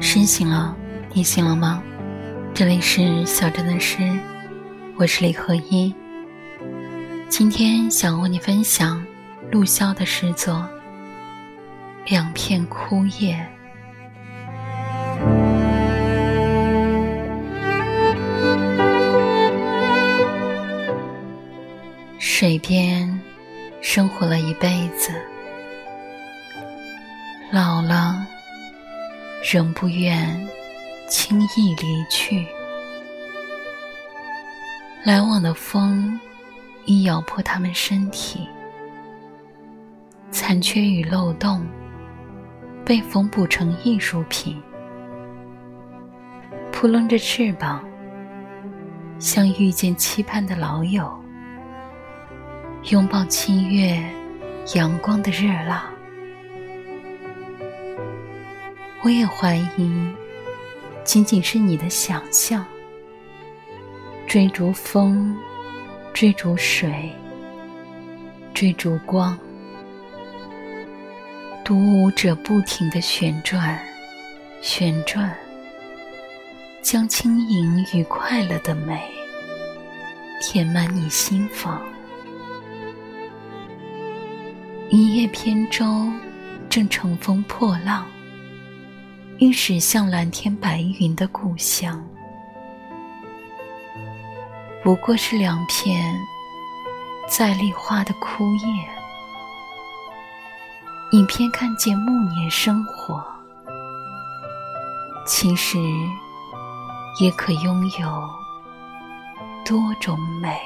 深醒了，你醒了吗？这里是小镇的诗，我是李合一。今天想和你分享陆潇的诗作《两片枯叶》。水边生活了一辈子，老了仍不愿轻易离去。来往的风已咬破他们身体，残缺与漏洞被缝补成艺术品，扑棱着翅膀，像遇见期盼的老友。拥抱清月，阳光的热浪。我也怀疑，仅仅是你的想象。追逐风，追逐水，追逐光，独舞者不停的旋转，旋转，将轻盈与快乐的美填满你心房。一叶扁舟，正乘风破浪，欲驶向蓝天白云的故乡。不过是两片在立花的枯叶，影片看见暮年生活，其实也可拥有多种美。